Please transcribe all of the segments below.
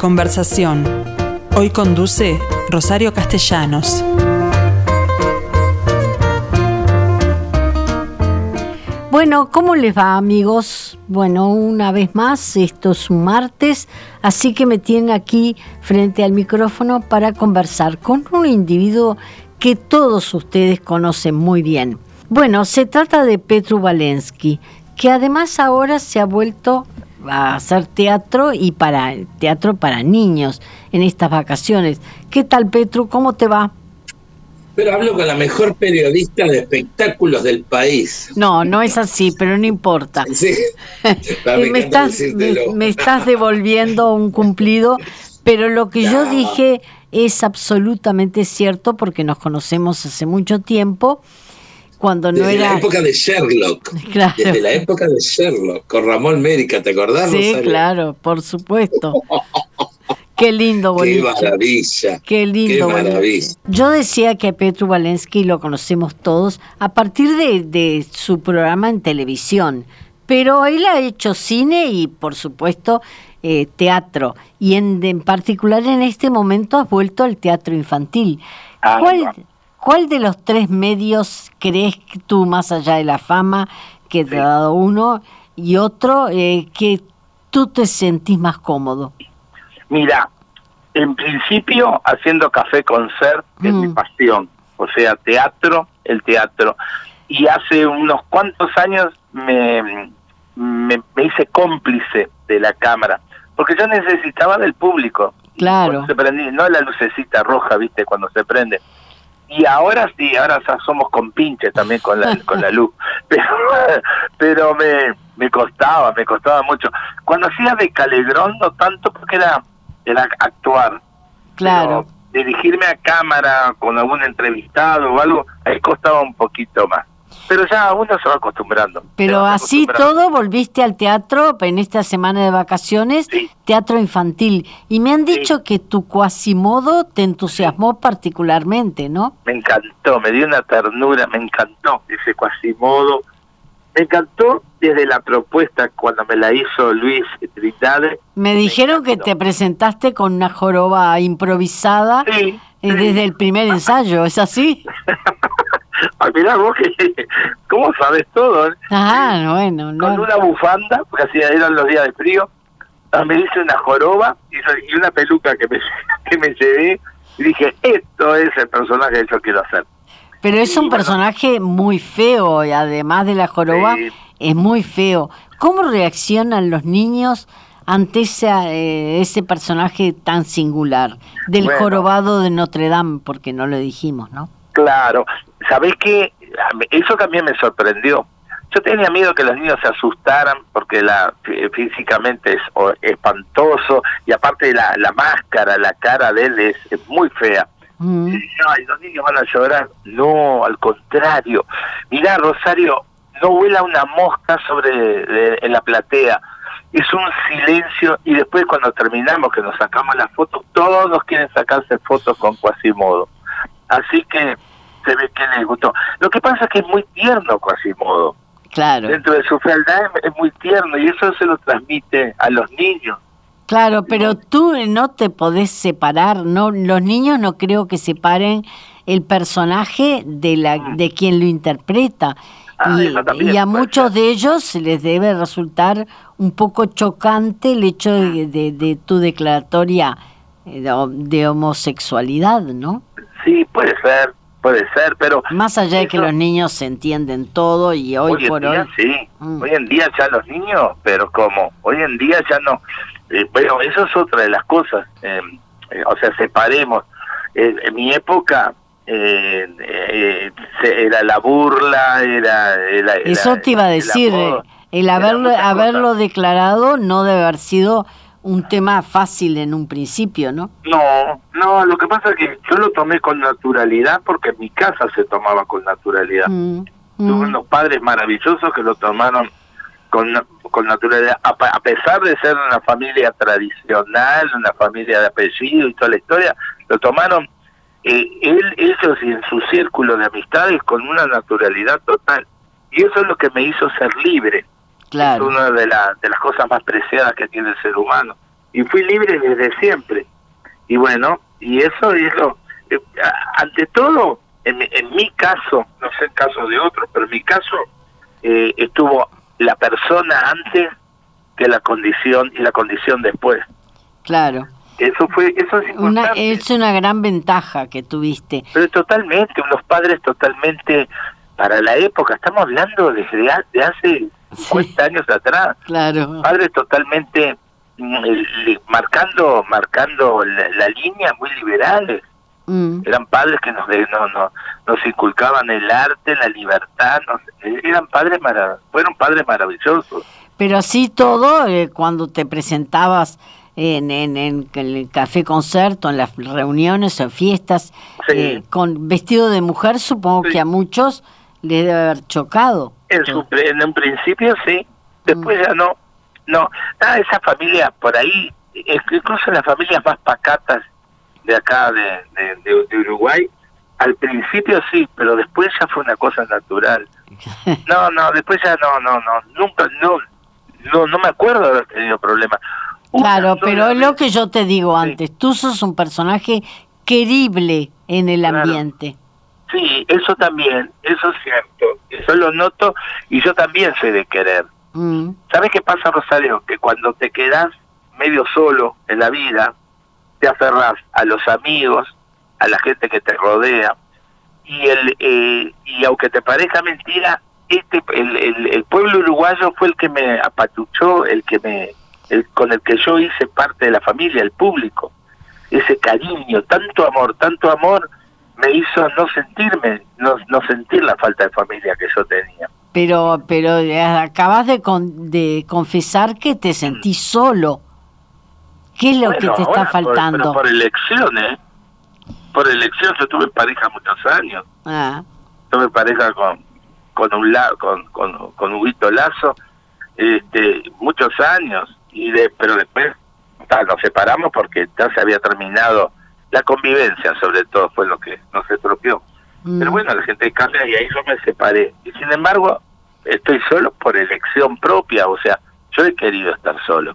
conversación. Hoy conduce Rosario Castellanos. Bueno, ¿cómo les va amigos? Bueno, una vez más, esto es un martes, así que me tienen aquí frente al micrófono para conversar con un individuo que todos ustedes conocen muy bien. Bueno, se trata de Petru Valensky, que además ahora se ha vuelto a hacer teatro y para teatro para niños en estas vacaciones. ¿Qué tal Petru? ¿Cómo te va? Pero hablo con la mejor periodista de espectáculos del país. No, no es así, pero no importa. Sí. me, estás, me, estás devolviendo un cumplido, pero lo que yo dije es absolutamente cierto porque nos conocemos hace mucho tiempo cuando no era. la época de Sherlock. Claro. Desde la época de Sherlock, con Ramón Mérica, ¿te acordás? Sí, claro, por supuesto. Qué lindo, bonito. Qué maravilla. Qué lindo, Qué maravilla. Yo decía que a Petru Valensky lo conocemos todos a partir de, su programa en televisión, pero él ha hecho cine y, por supuesto, eh, teatro. Y en, en, particular en este momento has vuelto al teatro infantil. ¿Cuál, ¿Cuál de los tres medios crees tú, más allá de la fama que te ha dado uno y otro, eh, que tú te sentís más cómodo? Mira, en principio haciendo café con ser es mi mm. pasión, o sea, teatro, el teatro. Y hace unos cuantos años me, me, hice cómplice de la cámara, porque yo necesitaba del público. Claro. Se prendí, no la lucecita roja, viste, cuando se prende. Y ahora sí, ahora somos compinches también con la, con la luz. Pero, pero me, me costaba, me costaba mucho. Cuando hacía de Calegrón, no tanto porque era era actuar. Claro. dirigirme a cámara con algún entrevistado o algo, ahí costaba un poquito más. Pero ya uno se va acostumbrando. Pero así todo volviste al teatro en esta semana de vacaciones, teatro infantil. Y me han dicho que tu cuasimodo te entusiasmó particularmente, ¿no? Me encantó, me dio una ternura, me encantó ese cuasimodo me encantó desde la propuesta cuando me la hizo Luis Trindade. Me dijeron que te presentaste con una joroba improvisada eh, desde el primer ensayo, ¿es así? Ay, mirá vos que, ¿cómo sabes todo? Ah, bueno, no. Con una bufanda, porque así eran los días de frío, ah, me hice una joroba y una peluca que me, que me llevé y dije, esto es el personaje que yo quiero hacer. Pero es un personaje muy feo y además de la joroba es muy feo. ¿Cómo reaccionan los niños ante ese, eh, ese personaje tan singular del jorobado de Notre Dame? Porque no lo dijimos, ¿no? Claro. ¿Sabés qué? Eso también me sorprendió. Yo tenía miedo que los niños se asustaran porque la físicamente es espantoso y aparte la, la máscara, la cara de él es muy fea. Mm. Ay, los niños van a llorar. No, al contrario. Mirá, Rosario, no vuela una mosca sobre en la platea. Es un silencio y después cuando terminamos, que nos sacamos las fotos, todos quieren sacarse fotos con Quasimodo. Así que se ve que les gustó. Lo que pasa es que es muy tierno Quasimodo. Claro. Dentro de su fealdad es muy tierno y eso se lo transmite a los niños. Claro, pero tú no te podés separar, no los niños no creo que separen el personaje de la mm. de quien lo interpreta. Ah, y, a muchos de ellos les debe resultar un poco chocante el hecho de, tu declaratoria eh, de, homosexualidad, ¿no? Sí, puede ser, puede ser, pero... Más allá de que los niños se entienden todo y hoy, hoy por hoy... Sí, mm. hoy en día ya los niños, pero como, hoy en día ya no eh, bueno, eso es otra de las cosas. Em, eh, o sea, separemos. en mi época eh, era la burla, era... eso te iba a decir, el, haberlo, haberlo declarado no debe haber sido un tema fácil en un principio, ¿no? No, no, lo que pasa es que yo lo tomé con naturalidad porque en mi casa se tomaba con naturalidad. Mm, Tuve mm. unos padres maravillosos que lo tomaron con, con naturalidad, a, pesar de ser una familia tradicional, una familia de apellido y toda la historia, lo tomaron eh, él, ellos y en su círculo de amistades con una naturalidad total. Y eso es lo que me hizo ser libre. Claro. Es una de, de las cosas más preciadas que tiene el ser humano. y fui libre desde siempre. Y bueno, y eso es lo, eh, ante todo, en, en, mi caso, no sé el caso de otros, pero en mi caso eh, estuvo la persona antes que la condición y la condición después. Claro. Eso fue, eso es Una, es una gran ventaja que tuviste. Pero totalmente, unos padres totalmente para la época, estamos hablando desde de hace 50 años atrás. Claro. Padres totalmente mm, marcando marcando la, línea muy liberales. Mm. Eran padres que nos, no, no, nos inculcaban el arte, la libertad, eran padres fueron padres maravillosos. Pero así todo, eh, cuando te presentabas en, en, en, el café concerto, en las reuniones o fiestas, eh, con vestido de mujer, supongo que a muchos les debe haber chocado. En, en un principio sí, después mm. ya no. No, nada, esa familia por ahí, incluso las familias más pacatas de acá de, de, Uruguay, al principio sí, pero después ya fue una cosa natural. No, no, después ya no, no, no, nunca, no, no, no me acuerdo de haber tenido problemas. Claro, pero es lo que yo te digo antes, tú sos un personaje querible en el ambiente. Sí, eso también, eso es cierto, eso lo noto y yo también sé de querer. Mm. ¿Sabes qué pasa, Rosario? Que cuando te quedas medio solo en la vida, te aferras a los amigos, a la gente que te rodea, y el eh, y aunque te parezca mentira, este el, el, el pueblo uruguayo fue el que me apatuchó, el que me con el que yo hice parte de la familia, el público. Ese cariño, tanto amor, tanto amor, me hizo no sentirme, no, no sentir la falta de familia que yo tenía. Pero, pero eh, acabas de, de confesar que te sentís solo. ¿Qué es lo que te está faltando? Por, por elección, ¿eh? Por elección, yo tuve pareja muchos años. Ah. Tuve pareja con con un con, con, con Huguito Lazo, este, muchos años y de, pero después nos separamos porque ya se había terminado la convivencia sobre todo fue lo que nos estropeó mm. pero bueno la gente cambia y ahí yo me separé. Y sin embargo estoy solo por elección propia o sea yo he querido estar solo.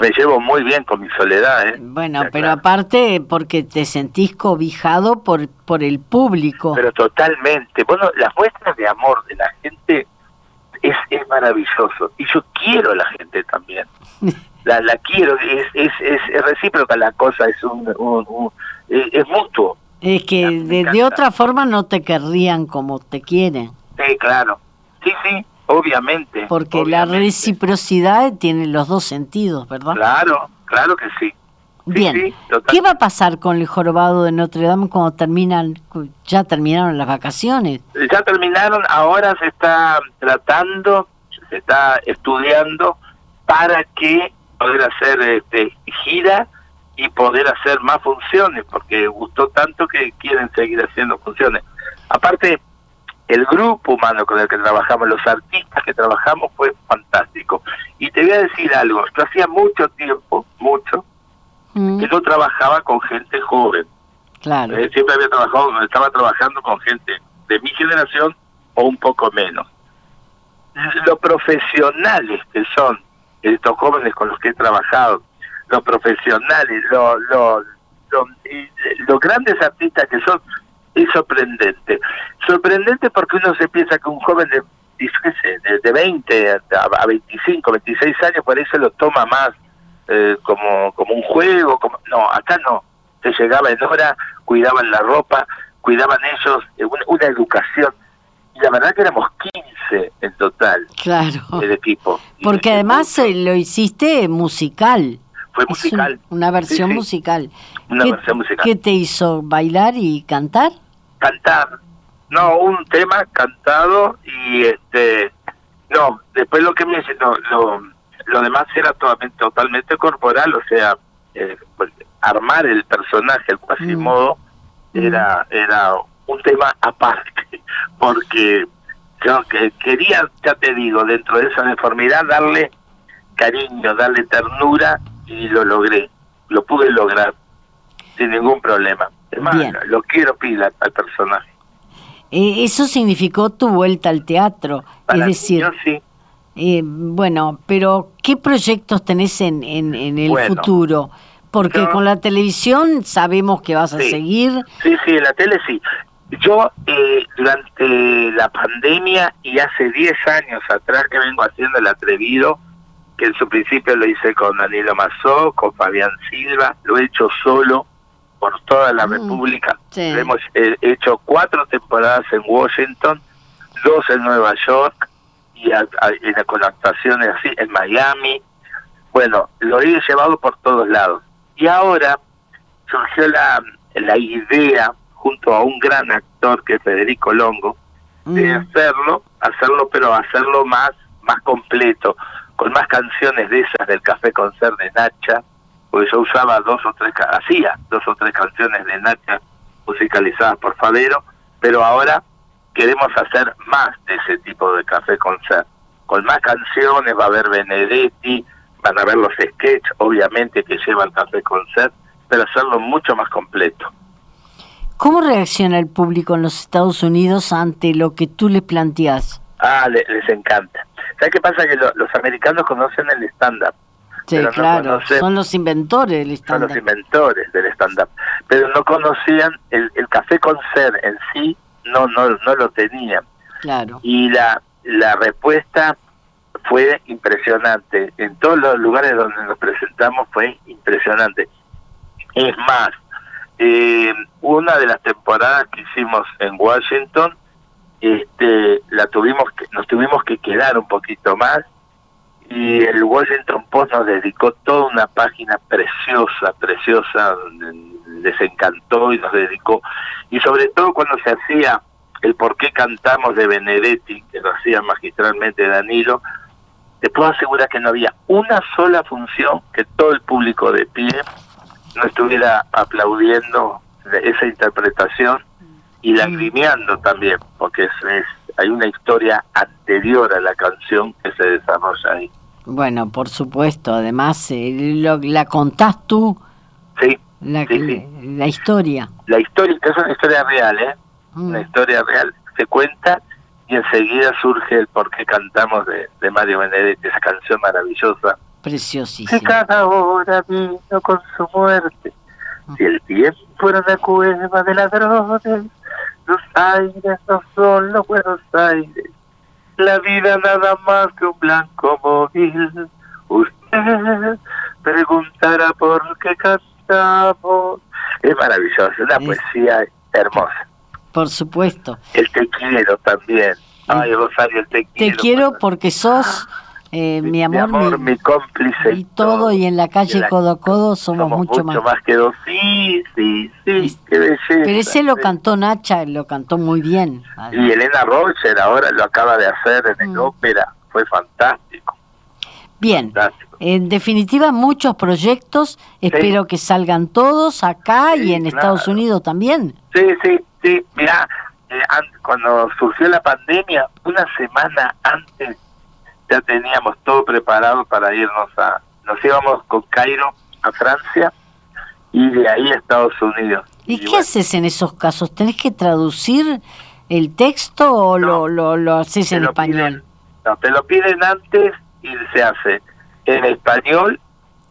Me llevo muy bien con mi soledad ¿eh? bueno pero aparte porque te sentís cobijado por por el público. Pero totalmente. Bueno las muestras de amor de la gente es, es maravilloso. Y yo quiero a la gente también la, la quiero, es, es, es, recíproca la cosa, es un, es, mutuo. Es que de, otra forma no te querrían como te quieren. Sí, claro. Sí, sí, obviamente. Porque la reciprocidad tiene los dos sentidos, ¿verdad? Claro, claro que sí. Bien, ¿qué va a pasar con el jorobado de Notre Dame cuando terminan, ya terminaron las vacaciones? Ya terminaron, ahora se está tratando, se está estudiando para que poder hacer este, gira y poder hacer más funciones, porque gustó tanto que quieren seguir haciendo funciones. Aparte, el grupo humano con el que trabajamos, los artistas que trabajamos, fue fantástico. Y te voy a decir algo, yo hacía mucho tiempo, mucho, mm. que no trabajaba con gente joven. Claro. Eh, siempre había trabajado, estaba trabajando con gente de mi generación o un poco menos. Lo profesionales que son estos jóvenes con los que he trabajado, los profesionales, los, los, los, grandes artistas que son, es sorprendente. Sorprendente porque uno se piensa que un joven de, de, 20 a, 25, 26 años, por eso lo toma más eh, como, como un juego. Como, no, acá no. Se llegaba en hora, cuidaban la ropa, cuidaban ellos, eh, una educación la verdad que éramos 15 en total. Claro. El equipo. Porque además eh, lo hiciste musical. Fue musical. una versión musical. Una versión musical. ¿Qué te hizo bailar y cantar? Cantar. No, un tema cantado y este no, después lo que me no, lo, lo demás era totalmente, totalmente corporal, o sea, eh, pues, armar el personaje, el Quasimodo, mm. era era un tema aparte, porque yo quería, ya te digo, dentro de esa deformidad darle cariño, darle ternura y lo logré, lo pude lograr sin ningún problema. lo quiero pila al personaje. Eh, eso significó tu vuelta al teatro, es decir, sí. Eh, bueno, pero ¿qué proyectos tenés en, en, el futuro? Porque con la televisión sabemos que vas a seguir. Sí, sí, en la tele sí. Yo eh, durante la pandemia y hace 10 años atrás que vengo haciendo el atrevido, que en su principio lo hice con Danilo Mazó, con Fabián Silva, lo he hecho solo por toda la mm, República. Hemos eh, hecho cuatro temporadas en Washington, dos en Nueva York y con actuaciones así en Miami. Bueno, lo he llevado por todos lados. Y ahora surgió la, la idea, junto a un gran actor que es Federico Longo, de mm. hacerlo, hacerlo, pero hacerlo más, más completo, con más canciones de esas del Café con Ser de Nacha, porque yo usaba dos o tres, hacía dos o tres canciones de Nacha musicalizadas por Fadero, pero ahora queremos hacer más de ese tipo de Café con Ser, con más canciones, va a haber Benedetti, van a ver los sketches, obviamente, que llevan Café con Ser, pero hacerlo mucho más completo. ¿Cómo reacciona el público en los Estados Unidos ante lo que tú le planteas? Ah, les, encanta. ¿Sabes qué pasa? Que los americanos conocen el stand-up. Sí, claro, son los inventores del stand-up. Son los inventores del stand-up. Pero no conocían el, el café con ser en sí, no, no, no lo tenían. Claro. Y la, la respuesta fue impresionante. En todos los lugares donde nos presentamos fue impresionante. Es más, eh, una de las temporadas que hicimos en Washington, este, la tuvimos que, nos tuvimos que quedar un poquito más y el Washington Post nos dedicó toda una página preciosa, preciosa, les encantó y nos dedicó, y sobre todo cuando se hacía el por qué cantamos de Benedetti, que lo hacía magistralmente Danilo, te puedo asegurar que no había una sola función que todo el público de pie no estuviera aplaudiendo esa interpretación y lagrimeando también, porque es, hay una historia anterior a la canción que se desarrolla ahí. Bueno, por supuesto, además eh, la contás tú. Sí la, la historia. La historia, que es una historia real, ¿eh? Mm. Una historia real. Se cuenta y enseguida surge el por qué cantamos de, de Mario Benedetti, esa canción maravillosa. Preciosísima. Que cada hora vino con su muerte. Mm. Si el tiempo era una cueva de ladrones, los aires no son los Buenos Aires. La vida nada más que un blanco móvil. Usted preguntará por qué cantamos. Es maravilloso, una poesía hermosa. Por supuesto. El te quiero también. Ay, Rosario, el te quiero. Te quiero porque sos eh, mi, amor, mi, cómplice. Y todo, y en la calle codo a codo somos, mucho, mucho más. que dos. Sí, sí, sí, qué belleza. Pero ese lo cantó Nacha, lo cantó muy bien. Y Elena Rocher ahora lo acaba de hacer en el mm. ópera, fue fantástico. Bien, en definitiva muchos proyectos, espero que salgan todos acá y en Estados Unidos también. Sí, sí, sí, mira, eh, cuando surgió la pandemia, una semana antes ya teníamos todo preparado para irnos a, nos íbamos con Cairo a Francia y de ahí a Estados Unidos. ¿Y, qué haces en esos casos? ¿Tenés que traducir el texto o lo, lo, lo haces en español? no, te lo piden antes y se hace en español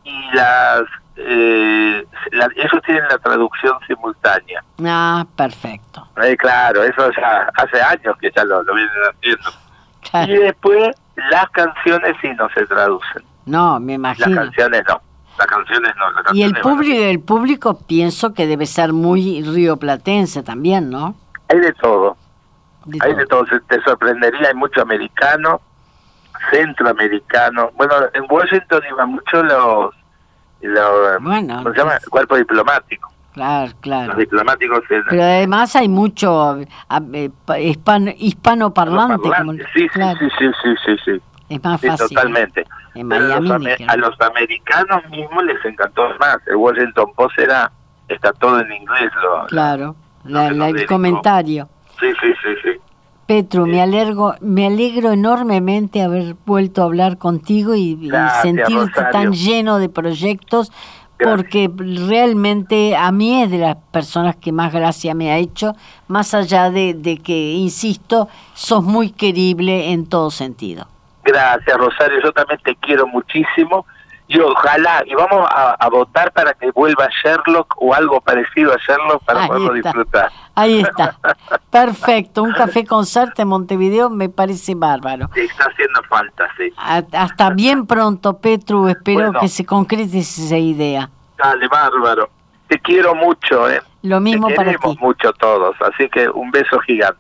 y las eh, ellos tienen la traducción simultánea. Ah, perfecto. Eh, claro, eso ya hace años que ya lo, lo vienen haciendo. Y después las canciones sí no se traducen. No, me imagino. Las canciones no. Las canciones no. y el público, el público pienso que debe ser muy rioplatense también, ¿no? Hay de todo. hay de todo. Te sorprendería, hay mucho americano, centroamericano. Bueno, en Washington iban mucho los, los bueno, ¿cómo se llama? El cuerpo diplomático. Claro, claro. Los diplomáticos. Pero además hay mucho eh, hispano, hispanoparlante. Como, sí, sí, sí, sí, sí, sí, Es más fácil. totalmente. En Miami, a los americanos mismos les encantó más. El Washington Post era, está todo en inglés. Lo, claro, el comentario. Sí, sí, sí, sí. Petro, me alegro, me alegro enormemente haber vuelto a hablar contigo y, sentirte tan lleno de proyectos porque realmente a mí es de las personas que más gracia me ha hecho, más allá de, que, insisto, sos muy querible en todo sentido. Gracias, Rosario. Yo también te quiero muchísimo. Y ojalá, y vamos a, votar para que vuelva Sherlock o algo parecido a Sherlock para poderlo disfrutar. Ahí está. Perfecto. Un café con en Montevideo me parece bárbaro. está haciendo falta, sí. hasta bien pronto, Petru. Espero que se concrete esa idea. Dale, bárbaro. Te quiero mucho, ¿eh? Lo mismo Te para ti. mucho todos, así que un beso gigante.